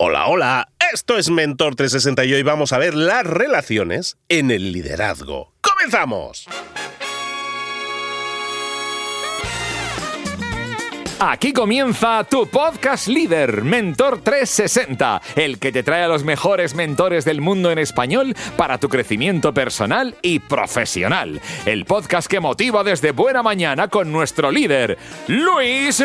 Hola, hola, esto es Mentor 360 y hoy vamos a ver las relaciones en el liderazgo. ¡Comenzamos! Aquí comienza tu podcast líder, Mentor 360, el que te trae a los mejores mentores del mundo en español para tu crecimiento personal y profesional. El podcast que motiva desde buena mañana con nuestro líder, Luis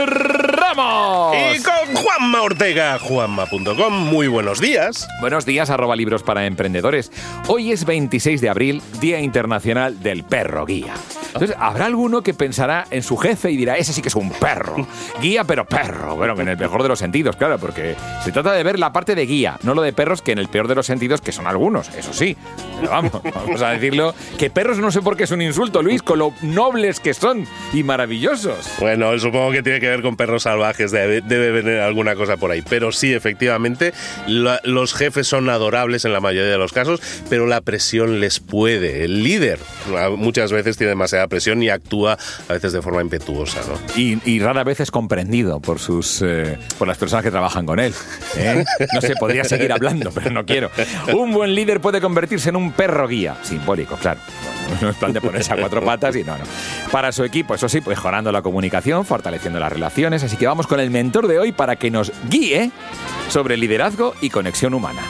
Ramos. Y con Juanma Ortega, juanma.com. Muy buenos días. Buenos días, arroba libros para emprendedores. Hoy es 26 de abril, Día Internacional del Perro Guía. Entonces, habrá alguno que pensará en su jefe y dirá, ese sí que es un perro. Guía, pero perro. Bueno, en el mejor de los sentidos, claro, porque se trata de ver la parte de guía, no lo de perros, que en el peor de los sentidos, que son algunos, eso sí. Pero vamos, vamos a decirlo, que perros no sé por qué es un insulto, Luis, con lo nobles que son y maravillosos. Bueno, supongo que tiene que ver con perros salvajes, debe, venir alguna cosa por ahí. Pero sí, efectivamente, los jefes son adorables en la mayoría de los casos, pero la presión les puede. El líder muchas veces tiene demasiada presión y actúa a veces de forma impetuosa, ¿no? Y, y rara vez es comprendido por sus eh, por las personas que trabajan con él. ¿eh? No sé, podría seguir hablando, pero no quiero. Un buen líder puede convertirse en un perro guía, simbólico, claro. No es plan de ponerse a cuatro patas y no, no. Para su equipo, eso sí, mejorando la comunicación, fortaleciendo las relaciones. Así que vamos con el mentor de hoy para que nos guíe sobre liderazgo y conexión humana.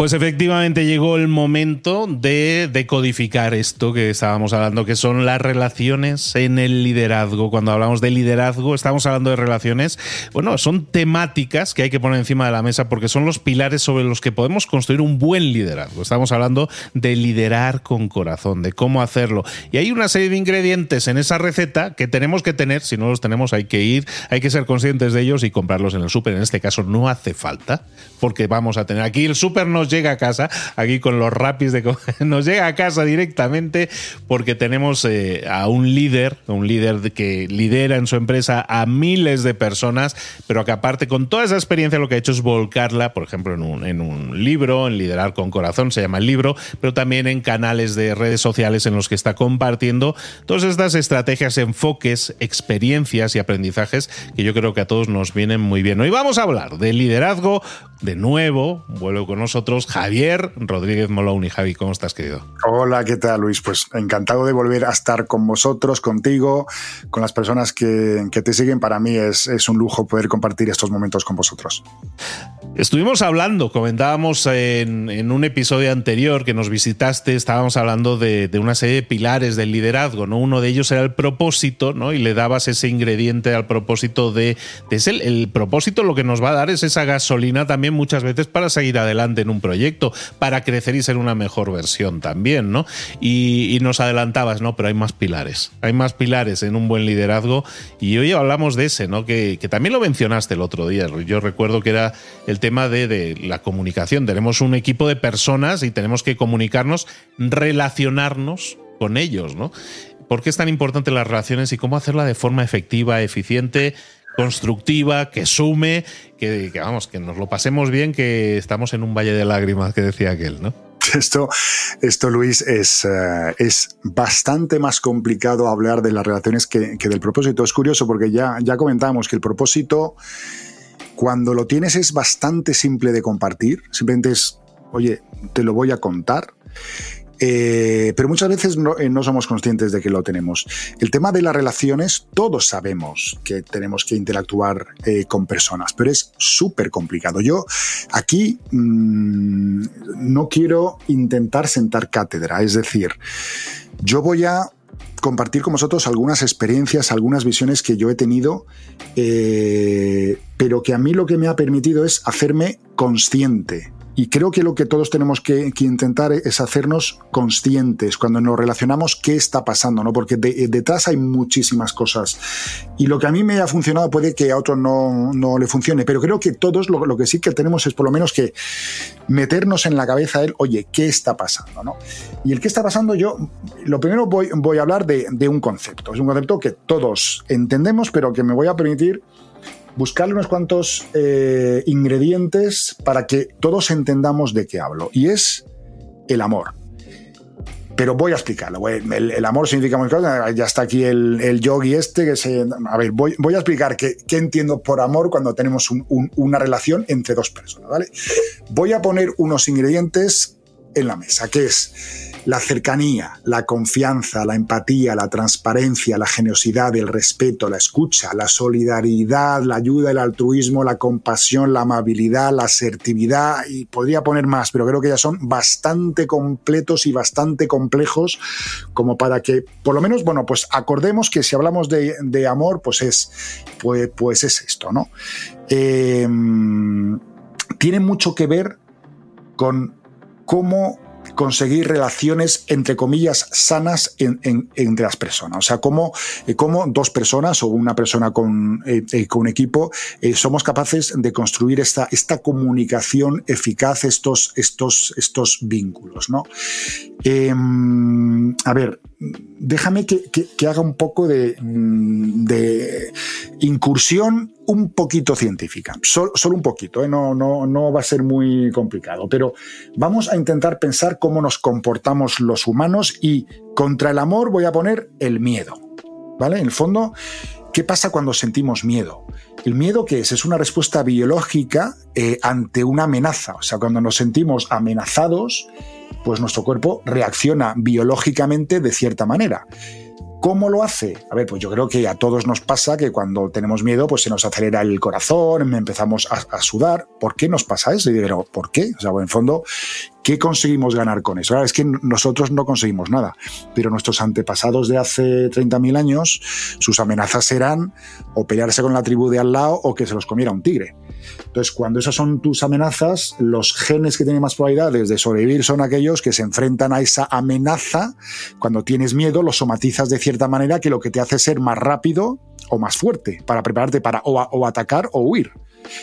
Pues efectivamente llegó el momento de decodificar esto que estábamos hablando, que son las relaciones en el liderazgo. Cuando hablamos de liderazgo, estamos hablando de relaciones, bueno, son temáticas que hay que poner encima de la mesa porque son los pilares sobre los que podemos construir un buen liderazgo. Estamos hablando de liderar con corazón, de cómo hacerlo. Y hay una serie de ingredientes en esa receta que tenemos que tener, si no los tenemos hay que ir, hay que ser conscientes de ellos y comprarlos en el súper. En este caso no hace falta, porque vamos a tener aquí el súper nos llega a casa, aquí con los rapis de nos llega a casa directamente porque tenemos eh, a un líder, un líder de- que lidera en su empresa a miles de personas, pero que aparte con toda esa experiencia lo que ha hecho es volcarla, por ejemplo, en un, en un libro, en Liderar con Corazón, se llama el libro, pero también en canales de redes sociales en los que está compartiendo todas estas estrategias, enfoques, experiencias y aprendizajes que yo creo que a todos nos vienen muy bien. Hoy vamos a hablar de liderazgo, de nuevo, vuelvo con nosotros, Javier Rodríguez Molón y Javi, ¿cómo estás, querido? Hola, ¿qué tal Luis? Pues encantado de volver a estar con vosotros, contigo, con las personas que, que te siguen. Para mí es, es un lujo poder compartir estos momentos con vosotros. Estuvimos hablando, comentábamos en, en un episodio anterior que nos visitaste, estábamos hablando de, de una serie de pilares del liderazgo, ¿no? Uno de ellos era el propósito, ¿no? Y le dabas ese ingrediente al propósito de, de ese- el, propósito lo que nos va a dar es esa gasolina también muchas veces para seguir adelante en un proyecto, para crecer y ser una mejor versión también, ¿no? Y, nos adelantabas, ¿no? Pero hay más pilares, hay más pilares en un buen liderazgo y hoy hablamos de ese, ¿no? Que, que también lo mencionaste el otro día. Yo recuerdo que era el tema de, de la comunicación. Tenemos un equipo de personas y tenemos que comunicarnos, relacionarnos con ellos, ¿no? ¿Por qué es tan importante las relaciones y cómo hacerla de forma efectiva, eficiente, constructiva, que sume, que, vamos, que nos lo pasemos bien, que estamos en un valle de lágrimas, que decía aquel, ¿no? Esto, esto Luis, es, eh, es bastante más complicado hablar de las relaciones que, que del propósito. Es curioso porque ya, ya comentamos que el propósito, cuando lo tienes, es bastante simple de compartir. Simplemente es, oye, te lo voy a contar. Eh, pero muchas veces no, eh, no, somos conscientes de que lo tenemos. El tema de las relaciones, todos sabemos que tenemos que interactuar eh, con personas, pero es súper complicado. Yo aquí mmm, no quiero intentar sentar cátedra, es decir, yo voy a compartir con vosotros algunas experiencias, algunas visiones que yo he tenido, pero que a mí lo que me ha permitido es hacerme consciente y creo que lo que todos tenemos que, intentar es hacernos conscientes cuando nos relacionamos qué está pasando, ¿no? Porque de, detrás hay muchísimas cosas. Y lo que a mí me ha funcionado puede que a otro no, no le funcione, pero creo que todos lo, que sí que tenemos es por lo menos que meternos en la cabeza el, oye, ¿qué está pasando? ¿no? Y el qué está pasando yo, lo primero voy, voy a hablar de un concepto. Es un concepto que todos entendemos, pero que me voy a permitir buscarle unos cuantos eh, ingredientes para que todos entendamos de qué hablo. Y es el amor. pero voy a explicarlo. El, amor significa muchas cosas. Ya está aquí el, yogi este que se... A ver, voy a explicar qué, entiendo por amor cuando tenemos una relación entre dos personas, ¿vale? Voy a poner unos ingredientes en la mesa, que es la cercanía, la confianza, la empatía, la transparencia, la generosidad, el respeto, la escucha, la solidaridad, la ayuda, el altruismo, la compasión, la amabilidad, la asertividad y podría poner más, pero creo que ya son bastante completos y bastante complejos como para que, por lo menos, bueno, pues acordemos que si hablamos de, amor, pues es, pues, pues es esto, ¿no? Em, tiene mucho que ver con cómo conseguir relaciones, entre comillas, sanas entre las personas. O sea, cómo, eh, dos personas o una persona con, eh, eh, con un equipo somos capaces de construir esta, esta comunicación eficaz, estos, estos, estos vínculos. ¿no? Em, a ver, déjame que, haga un poco de, de, incursión un poquito científica, solo, un poquito, ¿eh? no, no, no va a ser muy complicado, pero vamos a intentar pensar cómo nos comportamos los humanos y contra el amor voy a poner el miedo. ¿Vale? En el fondo, ¿qué pasa cuando sentimos miedo? ¿El miedo qué es? Es una respuesta biológica eh, ante una amenaza. O sea, cuando nos sentimos amenazados, pues nuestro cuerpo reacciona biológicamente de cierta manera. ¿Cómo lo hace? A ver, pues yo creo que a todos nos pasa que cuando tenemos miedo, pues se nos acelera el corazón, empezamos a, sudar. ¿Por qué nos pasa eso? Y digo, ¿por qué? O sea, en fondo, ¿qué conseguimos ganar con eso? Ahora, es que nosotros no conseguimos nada, pero nuestros antepasados de hace 30.000 años, sus amenazas eran o pelearse con la tribu de al lado o que se los comiera un tigre. Entonces, cuando esas son tus amenazas, los genes que tienen más probabilidades de sobrevivir son aquellos que se enfrentan a esa amenaza. Cuando tienes miedo, lo somatizas de cierta manera que lo que te hace ser más rápido o más fuerte para prepararte para o, atacar o huir.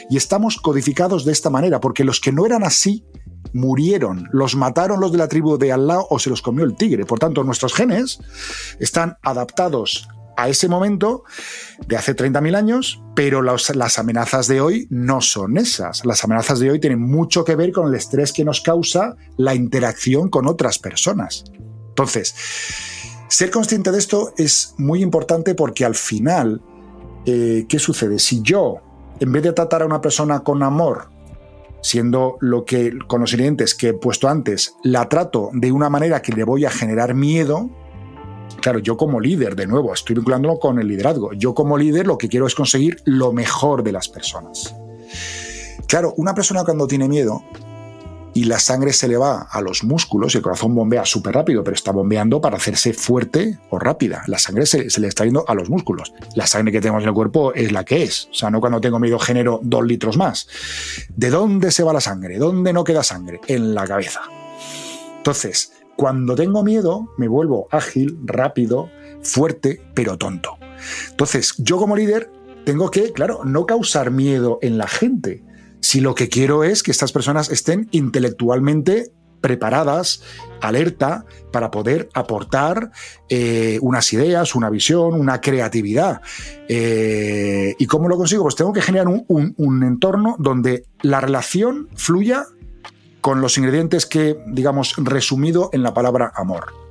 Y estamos codificados de esta manera, porque los que no eran así murieron, los mataron los de la tribu de al lado o se los comió el tigre. Por tanto, nuestros genes están adaptados a ese momento de hace 30.000 años, pero las amenazas de hoy no son esas. Las amenazas de hoy tienen mucho que ver con el estrés que nos causa la interacción con otras personas. Entonces, ser consciente de esto es muy importante porque al final, eh, ¿qué sucede? Si yo, en vez de tratar a una persona con amor, siendo lo que con los ingredientes que he puesto antes, la trato de una manera que le voy a generar miedo, Claro, yo como líder, de nuevo, estoy vinculándolo con el liderazgo. Yo como líder lo que quiero es conseguir lo mejor de las personas. Claro, una persona cuando tiene miedo y la sangre se le va a los músculos y el corazón bombea súper rápido, pero está bombeando para hacerse fuerte o rápida. La sangre se, le está yendo a los músculos. La sangre que tenemos en el cuerpo es la que es. O sea, no cuando tengo miedo genero dos litros más. ¿De dónde se va la sangre? ¿Dónde no queda sangre? En la cabeza. Entonces, cuando tengo miedo, me vuelvo ágil, rápido, fuerte, pero tonto. Entonces, yo como líder tengo que, claro, no causar miedo en la gente. Si lo que quiero es que estas personas estén intelectualmente preparadas, alerta, para poder aportar eh, unas ideas, una visión, una creatividad. Eh, ¿Y cómo lo consigo? Pues tengo que generar un entorno donde la relación fluya con los ingredientes que, digamos, resumido en la palabra amor.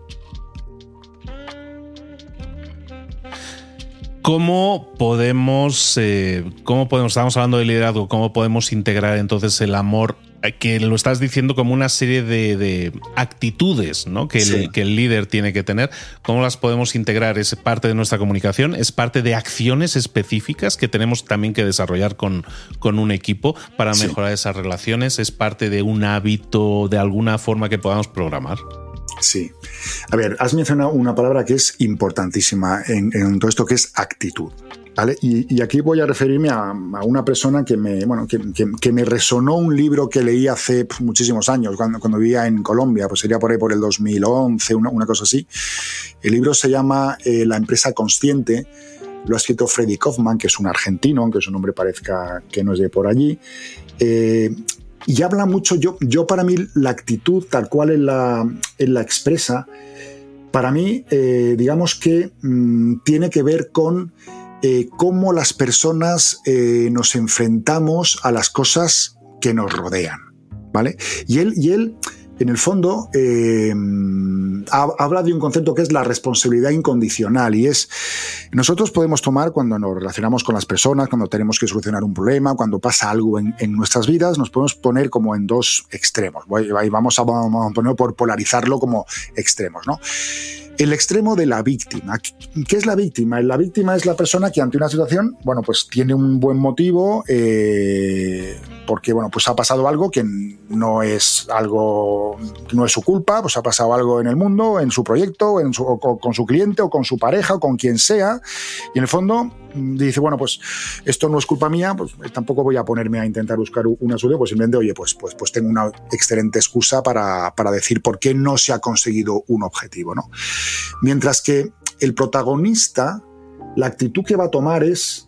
¿Cómo podemos, eh, cómo podemos, estamos hablando de liderazgo, cómo podemos integrar entonces el amor que lo estás diciendo como una serie de, actitudes ¿no? que, el, que, el, líder tiene que tener. ¿Cómo las podemos integrar? ¿Es parte de nuestra comunicación? ¿Es parte de acciones específicas que tenemos también que desarrollar con, con un equipo para mejorar esas relaciones? ¿Es parte de un hábito de alguna forma que podamos programar? Sí. A ver, has mencionado una palabra que es importantísima en, en todo esto, que es actitud. Y, aquí voy a referirme a, una persona que me, bueno, que, me resonó un libro que leí hace muchísimos años, cuando, cuando vivía en Colombia, pues sería por ahí por el 2011, una, una cosa así. El libro se llama eh, La empresa consciente, lo ha escrito Freddy Kaufman, que es un argentino, aunque su nombre parezca que no es de por allí. Eh, y habla mucho, yo, yo para mí la actitud tal cual en la, la expresa, para mí, eh, digamos que mm, tiene que ver con eh, cómo las personas eh, nos enfrentamos a las cosas que nos rodean. ¿Vale? Y él, y él en el fondo, eh, habla de un concepto que es la responsabilidad incondicional y es, nosotros podemos tomar cuando nos relacionamos con las personas, cuando tenemos que solucionar un problema, cuando pasa algo en, nuestras vidas, nos podemos poner como en dos extremos. Vamos a, vamos a poner por polarizarlo como extremos, ¿no? El extremo de la víctima. ¿Qué es la víctima? La víctima es la persona que ante una situación, bueno, pues tiene un buen motivo, eh, porque, bueno, pues ha pasado algo que no es algo, no es su culpa, pues ha pasado algo en el mundo, en su proyecto, en su, o con su cliente, o con su pareja, o con quien sea, y en el fondo dice, bueno, pues esto no es culpa mía, pues tampoco voy a ponerme a intentar buscar una solución, pues simplemente, oye, pues, pues, pues tengo una excelente excusa para, para decir por qué no se ha conseguido un objetivo, ¿no? Mientras que el protagonista, la actitud que va a tomar es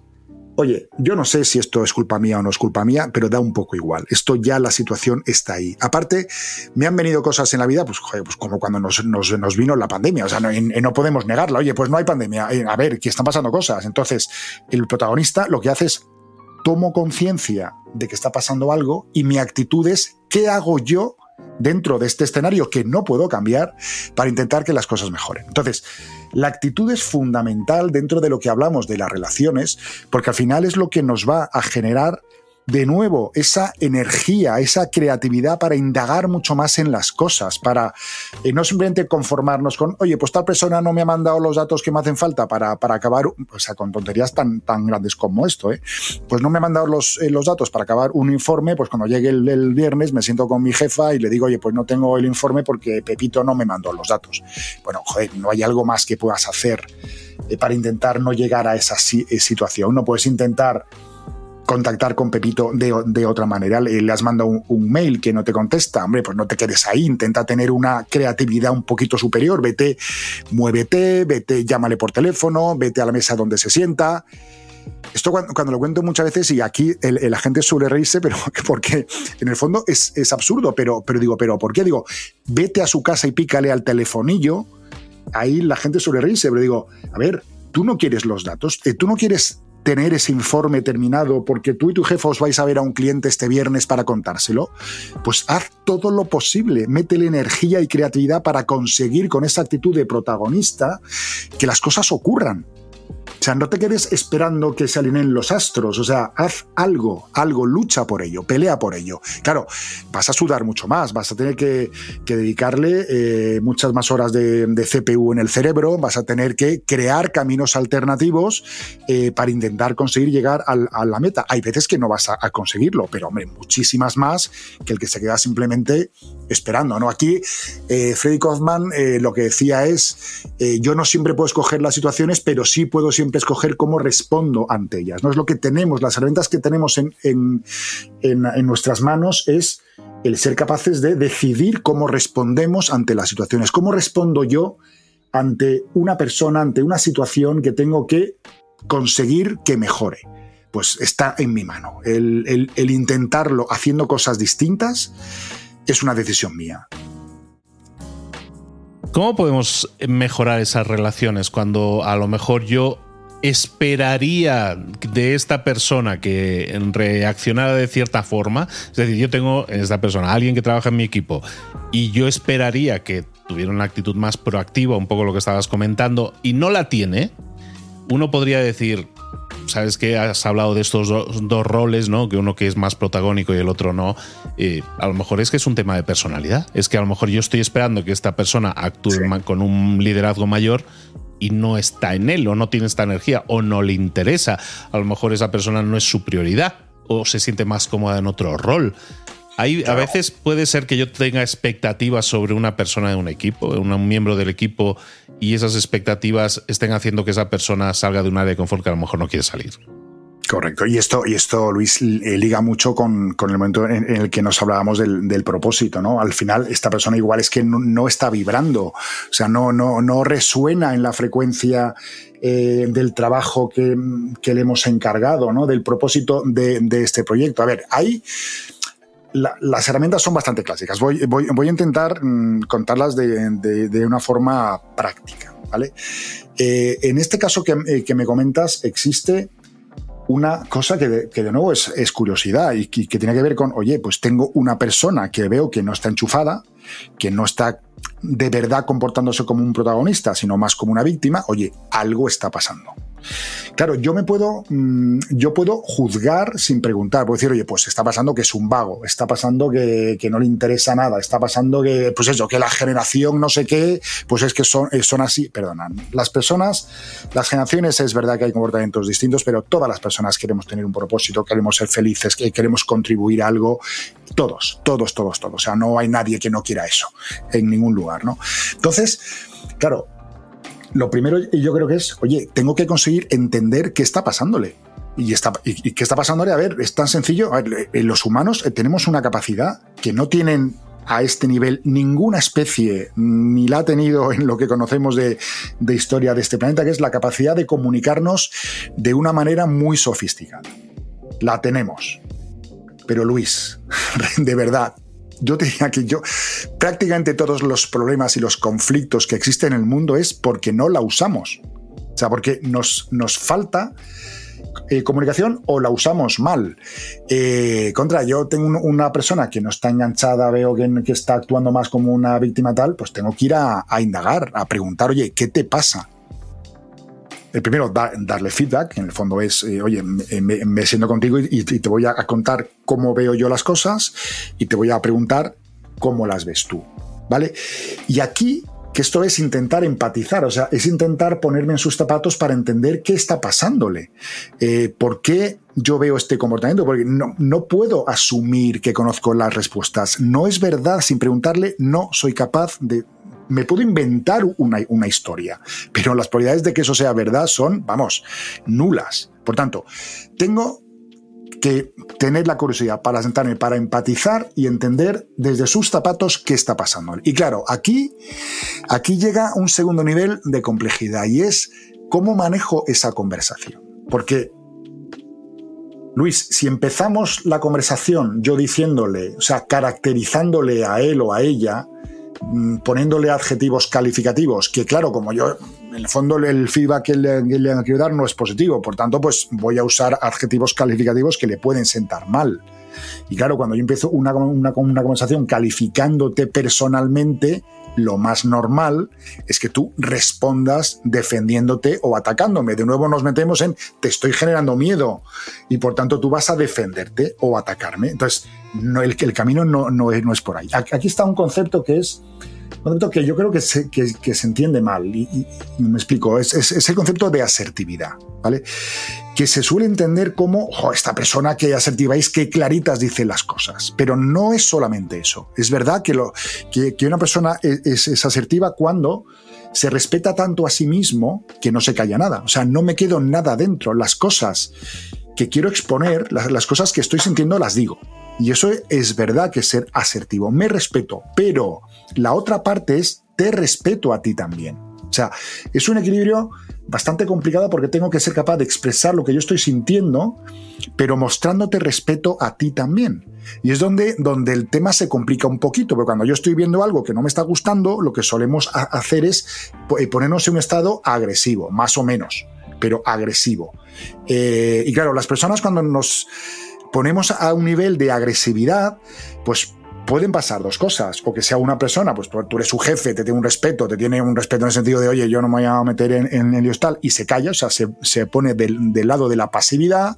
oye, yo no sé si esto es culpa mía o no es culpa mía, pero da un poco igual. Esto ya la situación está ahí. Aparte, me han venido cosas en la vida, pues, pues como cuando nos, vino la pandemia. O sea, no, no, podemos negarla. Oye, pues no hay pandemia. Eh, a ver, que están pasando cosas. Entonces, el protagonista lo que hace es tomo conciencia de que está pasando algo y mi actitud es, ¿qué hago yo dentro de este escenario que no puedo cambiar para intentar que las cosas mejoren. Entonces, la actitud es fundamental dentro de lo que hablamos de las relaciones, porque al final es lo que nos va a generar de nuevo esa energía, esa creatividad para indagar mucho más en las cosas, para eh, no simplemente conformarnos con, oye, pues tal persona no me ha mandado los datos que me hacen falta para, para acabar, o sea, con tonterías tan, tan grandes como esto, ¿eh? pues no me ha mandado los, eh, los datos para acabar un informe, pues cuando llegue el, viernes me siento con mi jefa y le digo, oye, pues no tengo el informe porque Pepito no me mandó los datos. Bueno, joder, no hay algo más que puedas hacer eh, para intentar no llegar a esa situación. No puedes intentar contactar con Pepito de, otra manera. Le, has mandado un, mail que no te contesta, hombre, pues no te quedes ahí, intenta tener una creatividad un poquito superior, vete, muévete, vete, llámale por teléfono, vete a la mesa donde se sienta. Esto cuando, lo cuento muchas veces y aquí la gente suele reírse, pero porque en el fondo es, absurdo, pero, pero digo, pero ¿por qué? Digo, vete a su casa y pícale al telefonillo, ahí la gente suele reírse, pero digo, a ver, tú no quieres los datos, eh, tú no quieres tener ese informe terminado porque tú y tu jefe os vais a ver a un cliente este viernes para contárselo, pues haz todo lo posible, métele energía y creatividad para conseguir con esa actitud de protagonista que las cosas ocurran. O sea, no te quedes esperando que se alineen los astros, o sea, haz algo, algo, lucha por ello, pelea por ello. Claro, vas a sudar mucho más, vas a tener que, dedicarle eh, muchas más horas de, CPU en el cerebro, vas a tener que crear caminos alternativos eh, para intentar conseguir llegar a la meta. Hay veces que no vas a, conseguirlo, pero hombre, muchísimas más que el que se queda simplemente esperando. ¿no? Aquí, eh, Freddy Kaufman lo que decía es, yo no siempre puedo escoger las situaciones, pero sí puedo siempre escoger cómo respondo ante ellas. No es lo que tenemos, las herramientas que tenemos en, en, nuestras manos es el ser capaces de decidir cómo respondemos ante las situaciones. ¿Cómo respondo yo ante una persona, ante una situación que tengo que conseguir que mejore? Pues está en mi mano. el, el intentarlo haciendo cosas distintas es una decisión mía. ¿Cómo podemos mejorar esas relaciones cuando a lo mejor yo esperaría de esta persona que reaccionara de cierta forma. Es decir, yo tengo en esta persona alguien que trabaja en mi equipo y yo esperaría que tuviera una actitud más proactiva, un poco lo que estabas comentando, y no la tiene. Uno podría decir, sabes que has hablado de estos dos roles, ¿no? Que uno que es más protagónico y el otro no. Eh, a lo mejor es que es un tema de personalidad. Es que a lo mejor yo estoy esperando que esta persona actúe con un liderazgo mayor y no está en él o no tiene esta energía o no le interesa. A lo mejor esa persona no es su prioridad o se siente más cómoda en otro rol. Hay, A veces puede ser que yo tenga expectativas sobre una persona de un equipo, un miembro del equipo, y esas expectativas estén haciendo que esa persona salga de un área de confort que a lo mejor no quiere salir. Correcto. Y esto, y esto Luis, eh, liga mucho con, el momento en, el que nos hablábamos del, propósito, ¿no? Al final, esta persona igual es que no, está vibrando, o sea, no, no, no resuena en la frecuencia eh, del trabajo que, le hemos encargado, ¿no? Del propósito de, este proyecto. A ver, hay. Las herramientas son bastante clásicas. Voy, voy, a intentar mm, contarlas de, una forma práctica. ¿vale? Eh, en este caso que, que me comentas, existe una cosa que de, nuevo es, curiosidad y que, que, tiene que ver con, oye, pues tengo una persona que veo que no está enchufada, que no está de verdad comportándose como un protagonista, sino más como una víctima, oye, algo está pasando. Claro, yo me puedo, mm, yo puedo juzgar sin preguntar, puedo decir, oye, pues está pasando que es un vago, está pasando que, no le interesa nada, está pasando que, pues eso, que la generación no sé qué, pues es que son, eh, son así, perdonan. Las personas, las generaciones es verdad que hay comportamientos distintos, pero todas las personas queremos tener un propósito, queremos ser felices, queremos contribuir a algo, todos, todos, todos, todos. O sea, no hay nadie que no quiera eso en ningún lugar, ¿no? Entonces, claro, lo primero yo creo que es, oye, tengo que conseguir entender qué está pasándole. Y, está, y, qué está pasándole, a ver, es tan sencillo. los humanos eh, tenemos una capacidad que no tienen a este nivel ninguna especie ni la ha tenido en lo que conocemos de, de, historia de este planeta, que es la capacidad de comunicarnos de una manera muy sofisticada. La tenemos. Pero Luis, de verdad, yo diría que yo prácticamente todos los problemas y los conflictos que existen en el mundo es porque no la usamos. O sea, porque nos, nos falta eh, comunicación o la usamos mal. Eh, contra, yo tengo una persona que no está enganchada, veo que, está actuando más como una víctima tal, pues tengo que ir a, indagar, a preguntar, oye, ¿qué te pasa? El primero, darle feedback, en el fondo es, eh, oye, me, siento contigo y, te voy a, contar cómo veo yo las cosas y te voy a preguntar cómo las ves tú, ¿vale? Y aquí, que esto es intentar empatizar, o sea, es intentar ponerme en sus zapatos para entender qué está pasándole, eh, por qué yo veo este comportamiento, porque no puedo asumir que conozco las respuestas. No es verdad, sin preguntarle, no soy capaz de me puedo inventar una, una, historia, pero las probabilidades de que eso sea verdad son, vamos, nulas. Por tanto, tengo que tener la curiosidad para sentarme, para empatizar y entender desde sus zapatos qué está pasando. Y claro, aquí, aquí llega un segundo nivel de complejidad y es cómo manejo esa conversación. Porque Luis, si empezamos la conversación yo diciéndole, o sea, caracterizándole a él o a ella, poniéndole adjetivos calificativos, que claro, como yo, en el fondo el feedback que le, quiero dar no es positivo, por tanto, pues voy a usar adjetivos calificativos que le pueden sentar mal. Y claro, cuando yo empiezo una, una, una conversación calificándote personalmente, lo más normal es que tú respondas defendiéndote o atacándome. De nuevo nos metemos en te estoy generando miedo y por tanto tú vas a defenderte o atacarme. Entonces, no, el, el camino no, no, es, no es por ahí. Aquí está un concepto que es concepto que yo creo que se, que, se entiende mal y, me explico, es, es, el concepto de asertividad, ¿vale? Que se suele entender como, esta persona que asertiva es que claritas dice las cosas, pero no es solamente eso. Es verdad que, lo, que, que una persona e, es, es asertiva cuando se respeta tanto a sí mismo que no se calla nada. O sea, no me quedo nada dentro. Las cosas que quiero exponer, las, las, cosas que estoy sintiendo, las digo. Y eso es verdad que ser asertivo. Me respeto, pero la otra parte es te respeto a ti también. O sea, es un equilibrio bastante complicado porque tengo que ser capaz de expresar lo que yo estoy sintiendo, pero mostrándote respeto a ti también. Y es donde, donde el tema se complica un poquito, porque cuando yo estoy viendo algo que no me está gustando, lo que solemos hacer es eh, ponernos en un estado agresivo, más o menos, pero agresivo. Eh, y claro, las personas cuando nos ponemos a un nivel de agresividad, pues pueden pasar dos cosas. O que sea una persona, pues tú eres su jefe, te tiene un respeto, te tiene un respeto en el sentido de, oye, yo no me voy a meter en, el hostal y se calla, o sea, se, pone del, lado de la pasividad,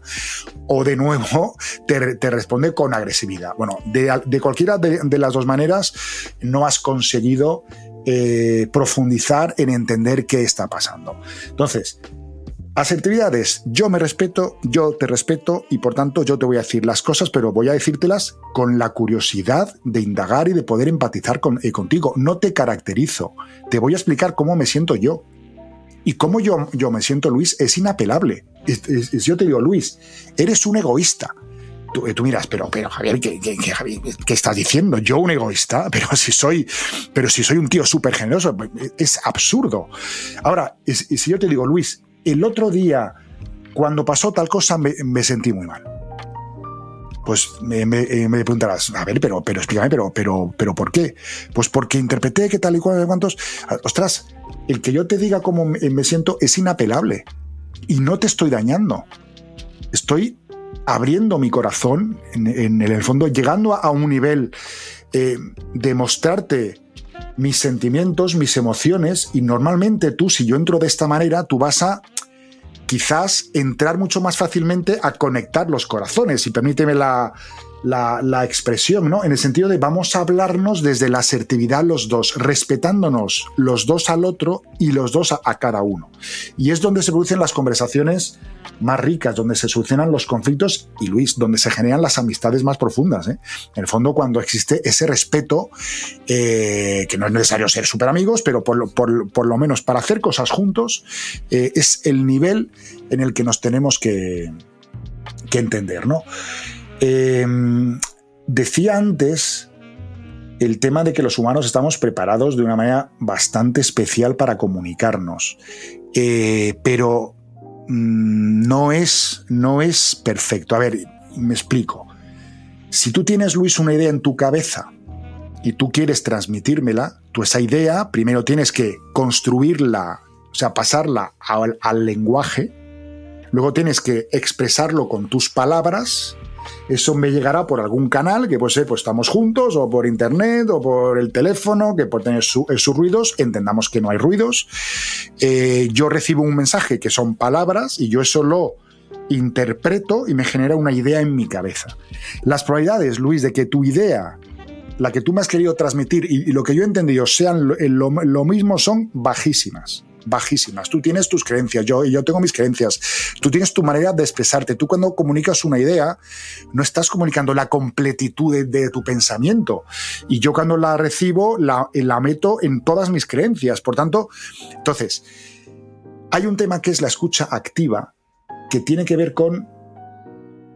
o de nuevo te, responde con agresividad. Bueno, de, cualquiera de, las dos maneras, no has conseguido eh, profundizar en entender qué está pasando. Entonces, Asertividad es yo me respeto, yo te respeto y por tanto yo te voy a decir las cosas, pero voy a decírtelas con la curiosidad de indagar y de poder empatizar con, eh, contigo. No te caracterizo, te voy a explicar cómo me siento yo. Y cómo yo, yo me siento, Luis, es inapelable. yo te digo, Luis, eres un egoísta. Tú, eh, miras, pero, pero Javier, ¿qué, qué, estás diciendo? Yo un egoísta, pero si soy, pero si soy un tío súper generoso, es absurdo. Ahora, si yo te digo, Luis, el otro día, cuando pasó tal cosa, me, sentí muy mal. Pues me, me, me, preguntarás, a ver, pero, pero explícame, pero, pero, pero ¿por qué? Pues porque interpreté que tal y cual, cuantos. Ostras, el que yo te diga cómo me siento es inapelable y no te estoy dañando. estoy abriendo mi corazón, en, el fondo, llegando a, un nivel eh, de mostrarte mis sentimientos, mis emociones, y normalmente tú, si yo entro de esta manera, tú vas a quizás entrar mucho más fácilmente a conectar los corazones, y permíteme la, la, expresión, ¿no? En el sentido de vamos a hablarnos desde la asertividad los dos, respetándonos los dos al otro y los dos a, cada uno. Y es donde se producen las conversaciones más ricas, donde se solucionan los conflictos y, Luis, donde se generan las amistades más profundas. ¿eh? En el fondo, cuando existe ese respeto, eh, que no es necesario ser súper amigos, pero por lo, menos para hacer cosas juntos, eh, es el nivel en el que nos tenemos que, que entender, ¿no? Em, decía antes el tema de que los humanos estamos preparados de una manera bastante especial para comunicarnos, eh, pero mm, no, es, no es perfecto. A ver, me explico. Si tú tienes, Luis, una idea en tu cabeza y tú quieres transmitírmela, tú esa idea primero tienes que construirla, o sea, pasarla al, al lenguaje, luego tienes que expresarlo con tus palabras, eso me llegará por algún canal, que puede ser, pues estamos juntos, o por internet, o por el teléfono, que puede tener sus ruidos, entendamos que no hay ruidos. Eh, yo recibo un mensaje que son palabras y yo eso lo interpreto y me genera una idea en mi cabeza. Las probabilidades, Luis, de que tu idea, la que tú me has querido transmitir y, lo que yo he entendido sean lo mismo son bajísimas bajísimas. Tú tienes tus creencias, yo, y yo tengo mis creencias. Tú tienes tu manera de expresarte. Tú cuando comunicas una idea, no estás comunicando la completitud de, tu pensamiento. Y yo cuando la recibo, la, la meto en todas mis creencias. Por tanto, entonces, hay un tema que es la escucha activa, que tiene que ver con,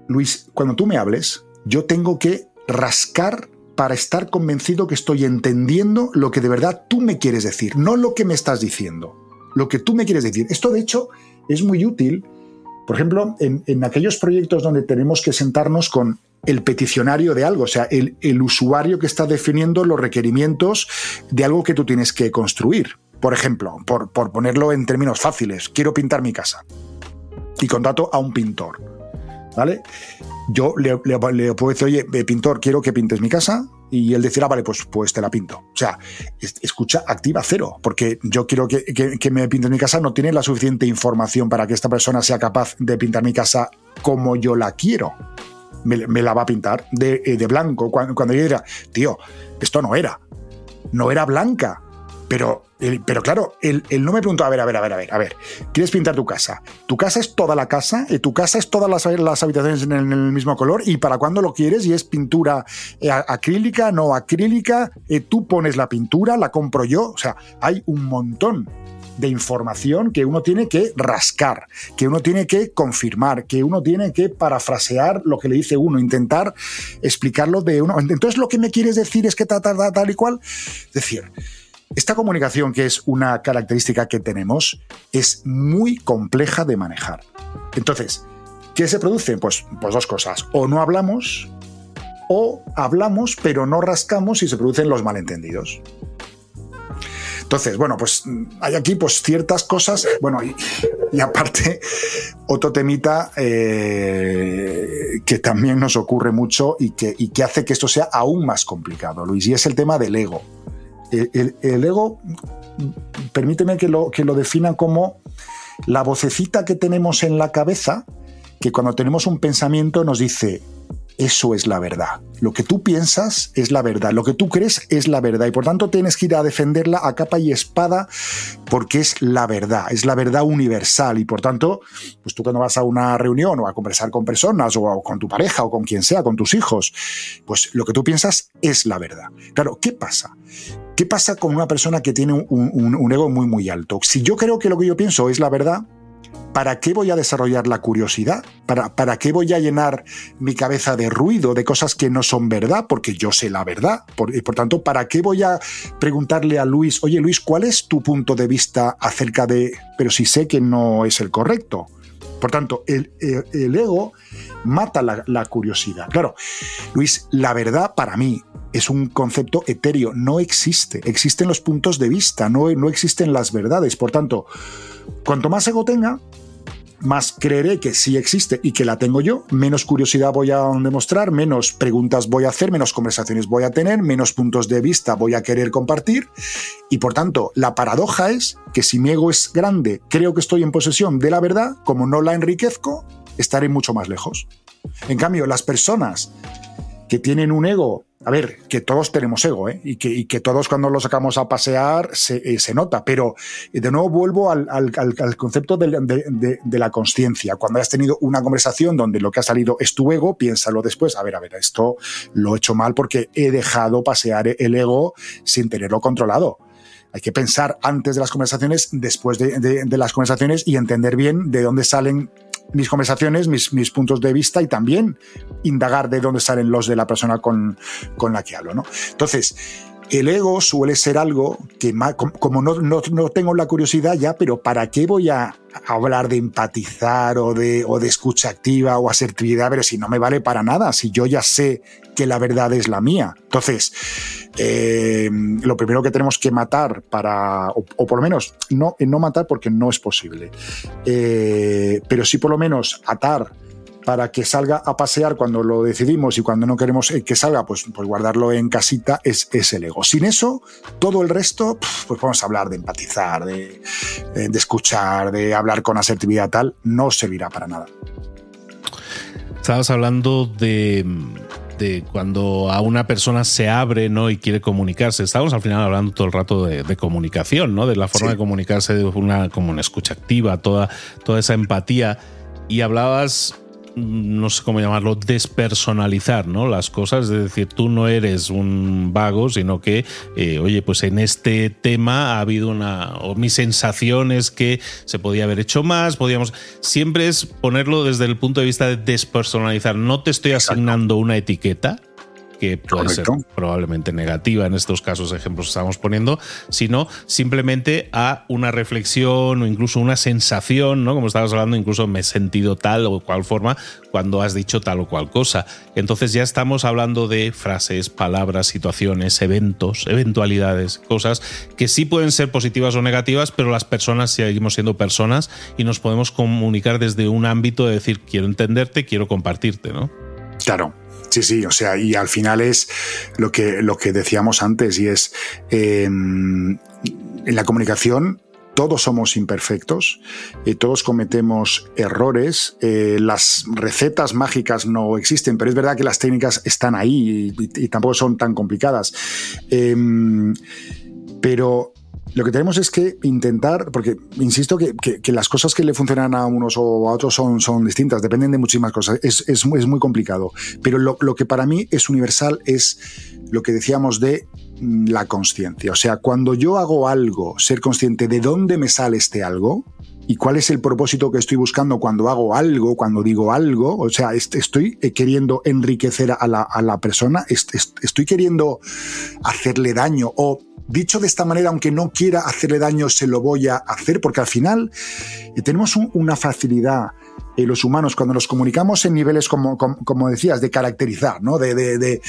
Luis, cuando tú me hables, yo tengo que rascar para estar convencido que estoy entendiendo lo que de verdad tú me quieres decir, no lo que me estás diciendo lo que tú me quieres decir. Esto, de hecho, es muy útil, por ejemplo, en, aquellos proyectos donde tenemos que sentarnos con el peticionario de algo, o sea, el, usuario que está definiendo los requerimientos de algo que tú tienes que construir. Por ejemplo, por, ponerlo en términos fáciles, quiero pintar mi casa y contrato a un pintor. ¿Vale? Yo le, le puedo decir, oye, eh, pintor, quiero que pintes mi casa, y él decir, ah, vale, pues, pues te la pinto. O sea, escucha activa cero, porque yo quiero que, que, me pintes mi casa, no tiene la suficiente información para que esta persona sea capaz de pintar mi casa como yo la quiero. Me, la va a pintar de, eh, de blanco. Cuando, cuando yo diga, tío, esto no era. No era blanca. Pero, pero claro, él, no me preguntó, a ver, a ver, a ver, a ver, a ver, ¿quieres pintar tu casa? ¿Tu casa es toda la casa? ¿Y tu casa es todas las, las habitaciones en el, mismo color? ¿Y para cuándo lo quieres? ¿Y es pintura eh, acrílica, no acrílica? Eh, ¿Tú pones la pintura? ¿La compro yo? O sea, hay un montón de información que uno tiene que rascar, que uno tiene que confirmar, que uno tiene que parafrasear lo que le dice uno, intentar explicarlo de uno. Entonces, lo que me quieres decir es que tal, tal, tal y cual. Es decir, esta comunicación, que es una característica que tenemos, es muy compleja de manejar. Entonces, ¿qué se produce? Pues, pues dos cosas. O no hablamos, o hablamos pero no rascamos y se producen los malentendidos. Entonces, bueno, pues hay aquí pues ciertas cosas, bueno, y, aparte otro temita eh, que también nos ocurre mucho y que, y que hace que esto sea aún más complicado, Luis, y es el tema del ego el, ego, permíteme que lo, que lo defina como la vocecita que tenemos en la cabeza, que cuando tenemos un pensamiento nos dice, eso es la verdad. Lo que tú piensas es la verdad, lo que tú crees es la verdad y por tanto tienes que ir a defenderla a capa y espada porque es la verdad, es la verdad universal y por tanto, pues tú cuando vas a una reunión o a conversar con personas o con tu pareja o con quien sea, con tus hijos, pues lo que tú piensas es la verdad. Claro, ¿qué pasa? ¿Qué pasa con una persona que tiene un, ego muy muy alto? Si yo creo que lo que yo pienso es la verdad, ¿para qué voy a desarrollar la curiosidad? ¿Para, ¿Para qué voy a llenar mi cabeza de ruido, de cosas que no son verdad? Porque yo sé la verdad. Por, y por tanto, ¿para qué voy a preguntarle a Luis, oye Luis, ¿cuál es tu punto de vista acerca de, pero si sé que no es el correcto? Por tanto, el, ego mata la, la, curiosidad. Claro, Luis, la verdad para mí es un concepto etéreo, no existe. Existen los puntos de vista, no, no existen las verdades. Por tanto, cuanto más ego tenga, más creeré que sí existe y que la tengo yo, menos curiosidad voy a demostrar, menos preguntas voy a hacer, menos conversaciones voy a tener, menos puntos de vista voy a querer compartir. Y por tanto, la paradoja es que si mi ego es grande, creo que estoy en posesión de la verdad, como no la enriquezco, estaré mucho más lejos. En cambio, las personas que tienen un ego a ver, que todos tenemos ego, ¿eh? y, que, todos cuando lo sacamos a pasear se, eh, nota, pero eh, de nuevo vuelvo al, concepto de, la conciencia. Cuando has tenido una conversación donde lo que ha salido es tu ego, piénsalo después, a ver, a ver, esto lo he hecho mal porque he dejado pasear el ego sin tenerlo controlado. Hay que pensar antes de las conversaciones, después de, las conversaciones y entender bien de dónde salen mis conversaciones, mis, mis, puntos de vista y también indagar de dónde salen los de la persona con, con la que hablo. ¿no? Entonces, el ego suele ser algo que, como no, no, tengo la curiosidad ya, pero ¿para qué voy a hablar de empatizar o de, o de escucha activa o asertividad? Pero si no me vale para nada, si yo ya sé que la verdad es la mía. Entonces, eh, lo primero que tenemos que matar para, o, por lo menos, no, no matar porque no es posible, eh, pero sí por lo menos atar para que salga a pasear cuando lo decidimos y cuando no queremos que salga, pues, pues guardarlo en casita es, es, el ego. Sin eso, todo el resto, pues vamos a hablar de empatizar, de, de escuchar, de hablar con asertividad tal, no servirá para nada. Estabas hablando de, de cuando a una persona se abre ¿no? y quiere comunicarse. Estamos al final hablando todo el rato de, comunicación, ¿no? de la forma de comunicarse de una, como una escucha activa, toda, toda esa empatía. Y hablabas no sé cómo llamarlo, despersonalizar ¿no? las cosas, es decir, tú no eres un vago, sino que, eh, oye, pues en este tema ha habido una, o mi sensación es que se podía haber hecho más, podíamos, siempre es ponerlo desde el punto de vista de despersonalizar, no te estoy asignando una etiqueta, que puede ser probablemente negativa en estos casos, ejemplos que estamos poniendo, sino simplemente a una reflexión o incluso una sensación, ¿no? Como estabas hablando, incluso me he sentido tal o cual forma cuando has dicho tal o cual cosa. Entonces ya estamos hablando de frases, palabras, situaciones, eventos, eventualidades, cosas que sí pueden ser positivas o negativas, pero las personas seguimos siendo personas y nos podemos comunicar desde un ámbito de decir quiero entenderte, quiero compartirte, ¿no? Claro, Sí, sí, o sea, y al final es lo que, lo que decíamos antes, y es em, en la comunicación todos somos imperfectos, eh, todos cometemos errores, eh, las recetas mágicas no existen, pero es verdad que las técnicas están ahí y, tampoco son tan complicadas. Em, pero lo que tenemos es que intentar, porque insisto que, las cosas que le funcionan a unos o a otros son, distintas, dependen de muchísimas cosas, es, es, muy complicado. Pero lo, que para mí es universal es lo que decíamos de mm, la conciencia. O sea, cuando yo hago algo, ser consciente de dónde me sale este algo, y cuál es el propósito que estoy buscando cuando hago algo, cuando digo algo. O sea, estoy eh, queriendo enriquecer a la, a la persona, estoy queriendo hacerle daño o dicho de esta manera, aunque no quiera hacerle daño, se lo voy a hacer, porque al final eh, tenemos una facilidad en los humanos cuando nos comunicamos en niveles, como, como, decías, de caracterizar, ¿no? De, de, de,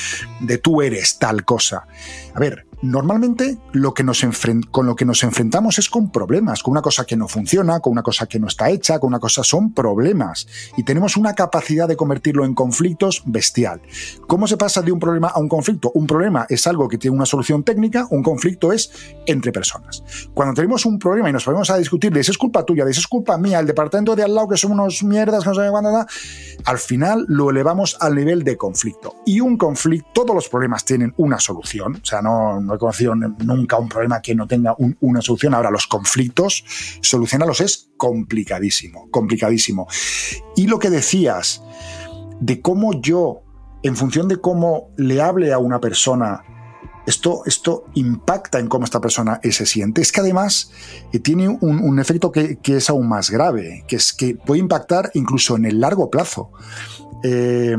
de, tú eres tal cosa. A ver, Normalmente lo que nos con lo que nos enfrentamos es con problemas, con una cosa que no funciona, con una cosa que no está hecha, con una cosa son problemas. Y tenemos una capacidad de convertirlo en conflictos bestial. ¿Cómo se pasa de un problema a un conflicto? Un problema es algo que tiene una solución técnica, un conflicto es entre personas. Cuando tenemos un problema y nos ponemos a discutir de esa es culpa tuya, de es culpa mía, el departamento de al lado que son unos mierdas, que no sé cuándo, al final lo elevamos al nivel de conflicto. Y un conflicto, todos los problemas tienen una solución, o sea, no conocido nunca un problema que no tenga una solución. Ahora, los conflictos, solucionarlos es complicadísimo, complicadísimo. Y lo que decías de cómo yo, en función de cómo le hable a una persona, esto, esto impacta en cómo esta persona se siente. Es que además eh, tiene un, efecto que, es aún más grave, que es que puede impactar incluso en el largo plazo. Eh,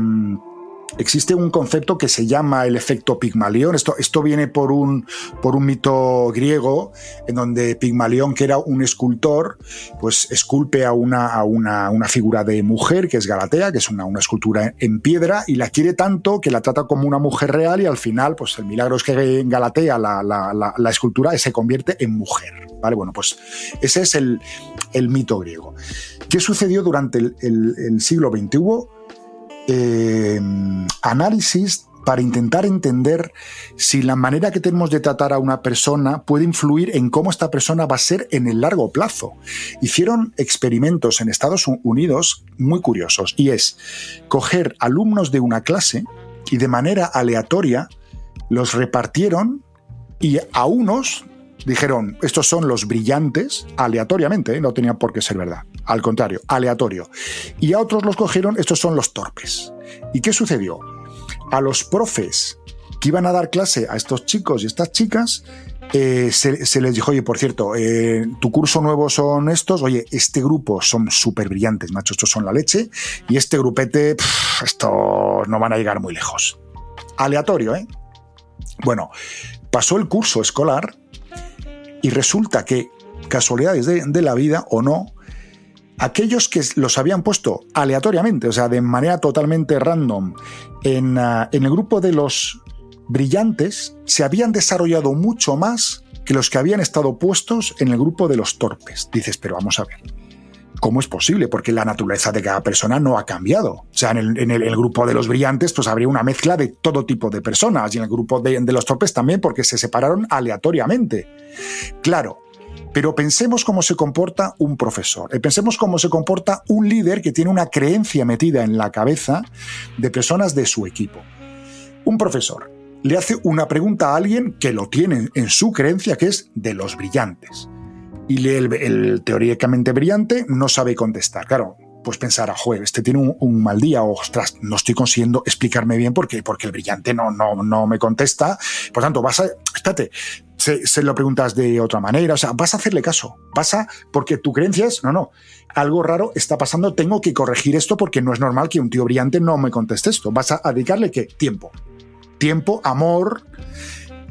existe un concepto que se llama el efecto Pigmalión. Esto, esto viene por un, por un mito griego en donde Pigmalión, que era un escultor, pues esculpe a una, a una, una figura de mujer, que es Galatea, que es una, una, escultura en piedra, y la quiere tanto que la trata como una mujer real y al final, pues el milagro es que Galatea la, la, la, escultura se convierte en mujer. ¿Vale? Bueno, pues ese es el, el mito griego. ¿Qué sucedió durante el, el, siglo XX? Análisis para intentar entender si la manera que tenemos de tratar a una persona puede influir en cómo esta persona va a ser en el largo plazo. Hicieron experimentos en Estados Unidos muy curiosos y es coger alumnos de una clase y de manera aleatoria los repartieron y a unos dijeron, estos son los brillantes, aleatoriamente, ¿eh? no tenía por qué ser verdad, al contrario, aleatorio. Y a otros los cogieron, estos son los torpes. ¿Y qué sucedió? A los profes que iban a dar clase a estos chicos y estas chicas, eh, se, les dijo, oye, por cierto, eh, tu curso nuevo son estos, oye, este grupo son súper brillantes, macho, estos son la leche, y este grupete, pff, estos no van a llegar muy lejos. Aleatorio, ¿eh? Bueno, pasó el curso escolar y resulta que, casualidades de, de, la vida o no, aquellos que los habían puesto aleatoriamente, o sea, de manera totalmente random, en, uh, en el grupo de los brillantes, se habían desarrollado mucho más que los que habían estado puestos en el grupo de los torpes. Dices, pero vamos a ver. ¿Cómo es posible? Porque la naturaleza de cada persona no ha cambiado. O sea, en el grupo de los brillantes, pues habría una mezcla de todo tipo de personas. Y en el grupo de, de los torpes también, porque se separaron aleatoriamente. Claro, pero pensemos cómo se comporta un profesor, eh, pensemos cómo se comporta un líder que tiene una creencia metida en la cabeza de personas de su equipo. Un profesor le hace una pregunta a alguien que lo tiene en su creencia, que es de los brillantes. Y el, el teóricamente brillante no sabe contestar. Claro, pues pensará, joder, este tiene un, mal día, ostras, no estoy consiguiendo explicarme bien porque, porque el brillante no, no, no me contesta. Por tanto, vas a, espérate, se, lo preguntas de otra manera, o sea, vas a hacerle caso, pasa porque tu creencia es, no, no, algo raro está pasando, tengo que corregir esto porque no es normal que un tío brillante no me conteste esto. Vas a dedicarle qué? Tiempo. Tiempo, amor,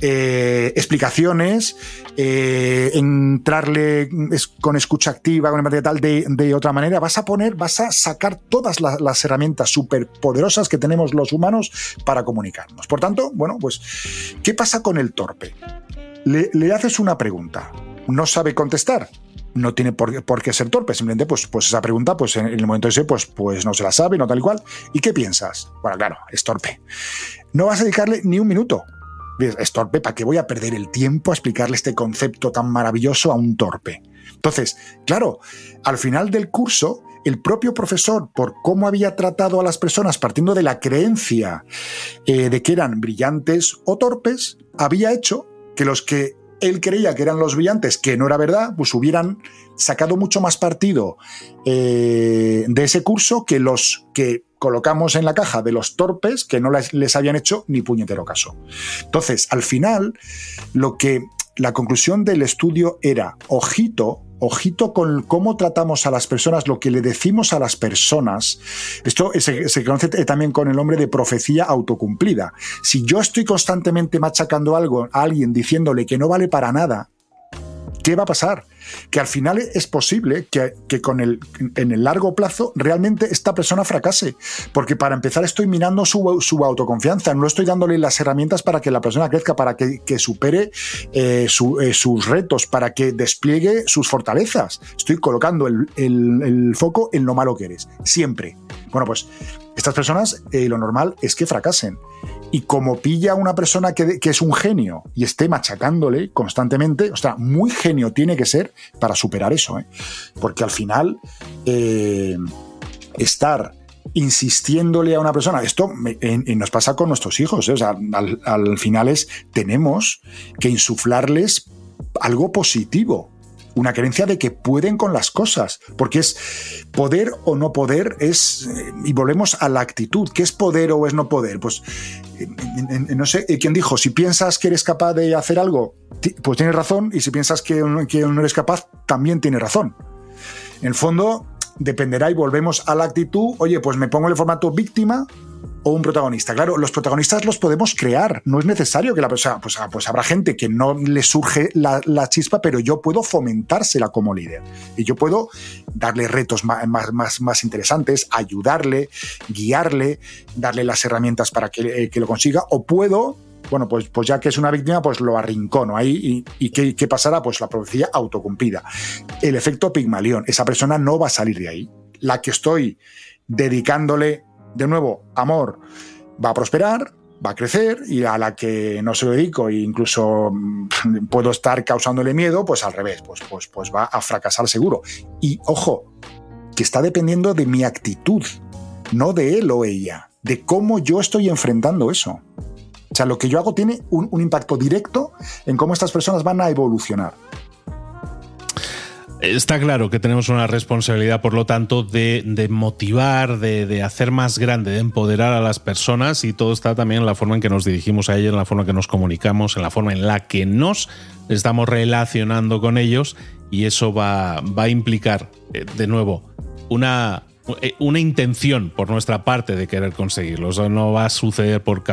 eh, explicaciones, eh, entrarle con escucha activa, con el tal, de, otra manera. Vas a poner, vas a sacar todas las, las herramientas súper poderosas que tenemos los humanos para comunicarnos. Por tanto, bueno, pues, ¿qué pasa con el torpe? Le, haces una pregunta, no sabe contestar, no tiene por, por, qué ser torpe, simplemente pues, pues esa pregunta, pues en, el momento ese, pues, pues no se la sabe, no tal y cual. ¿Y qué piensas? Bueno, claro, es torpe. No vas a dedicarle ni un minuto. Es torpe, ¿para qué voy a perder el tiempo a explicarle este concepto tan maravilloso a un torpe? Entonces, claro, al final del curso, el propio profesor, por cómo había tratado a las personas partiendo de la creencia eh, de que eran brillantes o torpes, había hecho que los que él creía que eran los brillantes, que no era verdad, pues hubieran sacado mucho más partido eh, de ese curso que los que colocamos en la caja de los torpes que no les, les habían hecho ni puñetero caso. Entonces, al final, lo que la conclusión del estudio era, ojito, ojito con cómo tratamos a las personas, lo que le decimos a las personas. Esto se, conoce también con el nombre de profecía autocumplida. Si yo estoy constantemente machacando algo a alguien diciéndole que no vale para nada, ¿qué va a pasar? Que al final es posible que, que con el, en el largo plazo realmente esta persona fracase. Porque para empezar estoy minando su, su autoconfianza, no estoy dándole las herramientas para que la persona crezca, para que, que supere eh, eh, sus retos, para que despliegue sus fortalezas. Estoy colocando el, el, el, foco en lo malo que eres, siempre. Bueno, pues estas personas eh, lo normal es que fracasen. Y como pilla a una persona que, es un genio y esté machacándole constantemente, o sea, muy genio tiene que ser para superar eso, ¿eh? porque al final eh, estar insistiéndole a una persona, esto en, nos pasa con nuestros hijos, o sea, al, al final es, tenemos que insuflarles algo positivo, una creencia de que pueden con las cosas, porque es poder o no poder, es, y volvemos a la actitud, ¿qué es poder o es no poder? Pues no sé, ¿quién dijo? Si piensas que eres capaz de hacer algo, pues tienes razón, y si piensas que, no eres capaz, también tienes razón. En el fondo, dependerá y volvemos a la actitud, oye, pues me pongo en el formato víctima o un protagonista. Claro, los protagonistas los podemos crear, no es necesario que la persona, pues, ah, pues habrá gente que no le surge la, chispa, pero yo puedo fomentársela como líder. Y yo puedo darle retos más, más, más interesantes, ayudarle, guiarle, darle las herramientas para que, eh, que lo consiga, o puedo bueno, pues, pues ya que es una víctima, pues lo arrincono ahí. ¿Y, qué, pasará? Pues la profecía autocumplida. El efecto Pigmalión. Esa persona no va a salir de ahí. La que estoy dedicándole, de nuevo, amor, va a prosperar, va a crecer y a la que no se lo dedico e incluso mm, puedo estar causándole miedo, pues al revés, pues, pues, pues va a fracasar seguro. Y ojo, que está dependiendo de mi actitud, no de él o ella, de cómo yo estoy enfrentando eso. O sea, lo que yo hago tiene un, impacto directo en cómo estas personas van a evolucionar. Está claro que tenemos una responsabilidad, por lo tanto, de, motivar, de, hacer más grande, de empoderar a las personas y todo está también en la forma en que nos dirigimos a ellas, en la forma en que nos comunicamos, en la forma en la que nos estamos relacionando con ellos y eso va, va a implicar, eh, de nuevo, una una intención por nuestra parte de querer conseguirlo. Eso no va a suceder por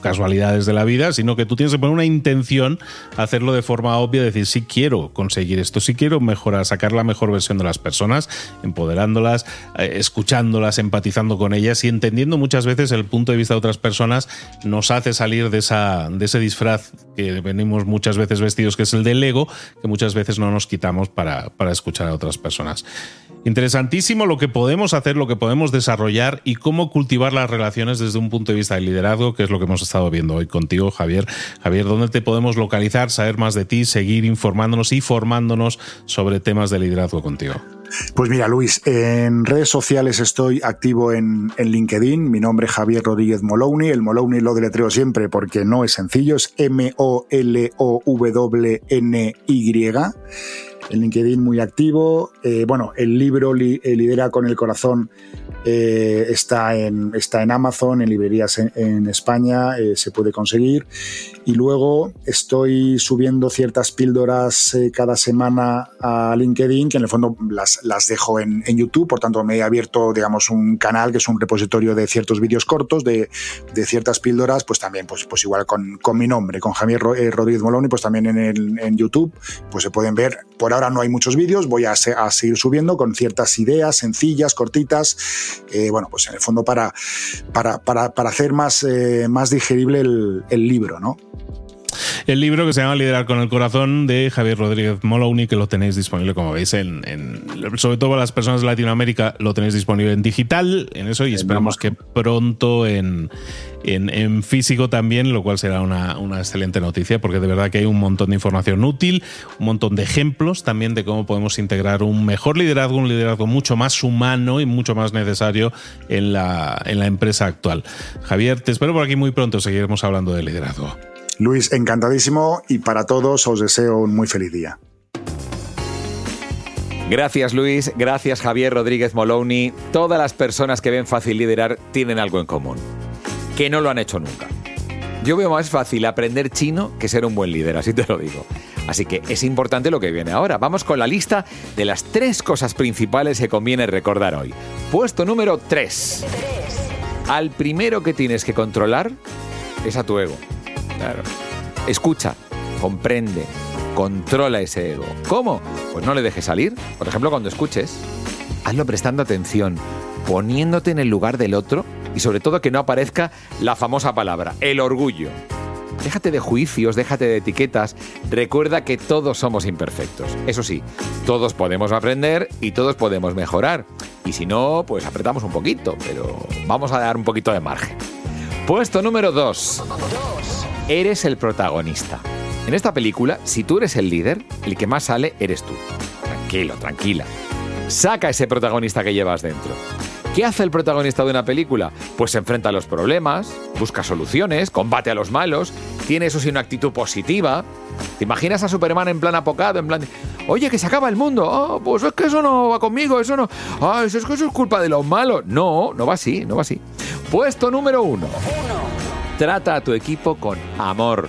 casualidades de la vida, sino que tú tienes que poner una intención, hacerlo de forma obvia, decir, sí quiero conseguir esto, sí quiero mejorar, sacar la mejor versión de las personas, empoderándolas, eh, escuchándolas, empatizando con ellas y entendiendo muchas veces el punto de vista de otras personas nos hace salir de, esa, de ese disfraz que venimos muchas veces vestidos, que es el del ego, que muchas veces no nos quitamos para, para escuchar a otras personas. Interesantísimo lo que podemos hacer, lo que podemos desarrollar y cómo cultivar las relaciones desde un punto de vista de liderazgo, que es lo que hemos estado viendo hoy contigo, Javier. Javier, ¿dónde te podemos localizar, saber más de ti, seguir informándonos y formándonos sobre temas de liderazgo contigo? Pues mira, Luis, en redes sociales estoy activo en, LinkedIn. Mi nombre es Javier Rodríguez Molowny. El Molowny lo deletreo siempre porque no es sencillo, es M-O-L-O-W-N-Y en LinkedIn muy activo. Eh, bueno, el libro Lidera con el Corazón eh, está, en, está en Amazon, en librerías en, España, eh, se puede conseguir. Y luego estoy subiendo ciertas píldoras cada semana a LinkedIn, que en el fondo las, las dejo en, YouTube, por tanto me he abierto, digamos, un canal que es un repositorio de ciertos vídeos cortos, de, de, ciertas píldoras, pues también, pues, pues igual con, con mi nombre, con Javier Rodríguez Moloni, pues también en, el, en YouTube, pues se pueden ver por ahora no hay muchos vídeos, voy a, seguir subiendo con ciertas ideas sencillas, cortitas, eh, bueno, pues en el fondo para, para, hacer más, eh, más digerible el libro, ¿no? El libro que se llama Liderar con el Corazón de Javier Rodríguez Molowny, que lo tenéis disponible, como veis, en, sobre todo para las personas de Latinoamérica, lo tenéis disponible en digital, en eso, y esperamos que pronto en, en, físico también, lo cual será una, una, excelente noticia, porque de verdad que hay un montón de información útil, un montón de ejemplos también de cómo podemos integrar un mejor liderazgo, un liderazgo mucho más humano y mucho más necesario en la, en la empresa actual. Javier, te espero por aquí muy pronto, seguiremos hablando de liderazgo. Luis, encantadísimo y para todos os deseo un muy feliz día. Gracias Luis, gracias Javier Rodríguez Moloni. Todas las personas que ven fácil liderar tienen algo en común, que no lo han hecho nunca. Yo veo más fácil aprender chino que ser un buen líder, así te lo digo. Así que es importante lo que viene ahora. Vamos con la lista de las tres cosas principales que conviene recordar hoy. Puesto número 3. Al primero que tienes que controlar es a tu ego. Claro. Escucha, comprende, controla ese ego. ¿Cómo? Pues no le dejes salir. Por ejemplo, cuando escuches, hazlo prestando atención, poniéndote en el lugar del otro y sobre todo que no aparezca la famosa palabra, el orgullo. Déjate de juicios, déjate de etiquetas. Recuerda que todos somos imperfectos. Eso sí, todos podemos aprender y todos podemos mejorar. Y si no, pues apretamos un poquito, pero vamos a dar un poquito de margen. Puesto número 2 eres el protagonista. En esta película, si tú eres el líder, el que más sale eres tú. Tranquilo, tranquila. Saca ese protagonista que llevas dentro. ¿Qué hace el protagonista de una película? Pues se enfrenta a los problemas, busca soluciones, combate a los malos, tiene eso sí una actitud positiva. ¿Te imaginas a Superman en plan apocado, en plan, oye, que se acaba el mundo? Oh, pues es que eso no va conmigo, eso no. Ah, es que eso es culpa de los malos. No, no va así, no va así. Puesto número uno. Trata a tu equipo con amor,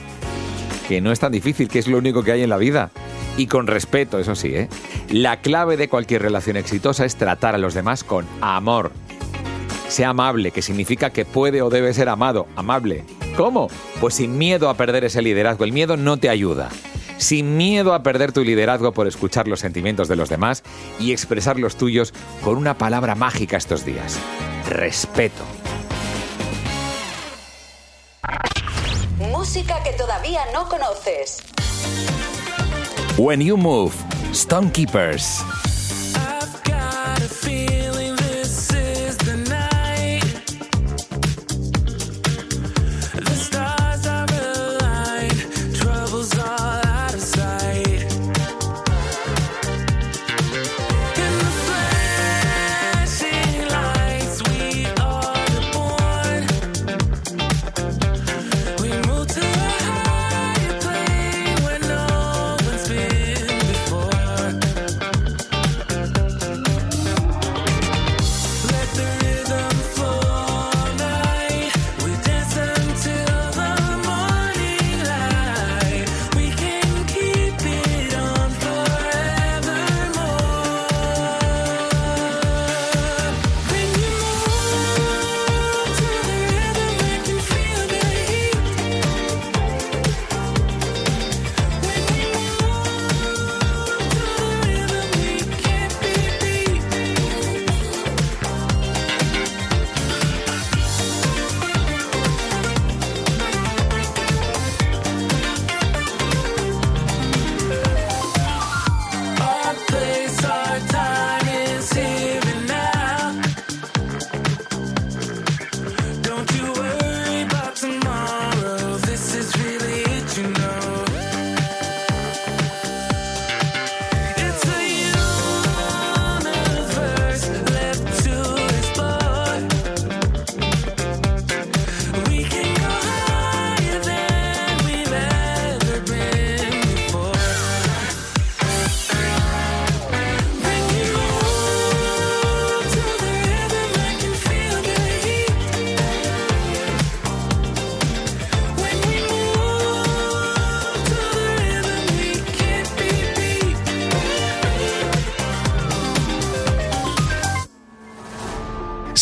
que no es tan difícil, que es lo único que hay en la vida. Y con respeto, eso sí, ¿eh? La clave de cualquier relación exitosa es tratar a los demás con amor. Sea amable, que significa que puede o debe ser amado. Amable. ¿Cómo? Pues sin miedo a perder ese liderazgo. El miedo no te ayuda. Sin miedo a perder tu liderazgo por escuchar los sentimientos de los demás y expresar los tuyos con una palabra mágica estos días. Respeto. Música que todavía no conoces. When You Move, Stone Keepers.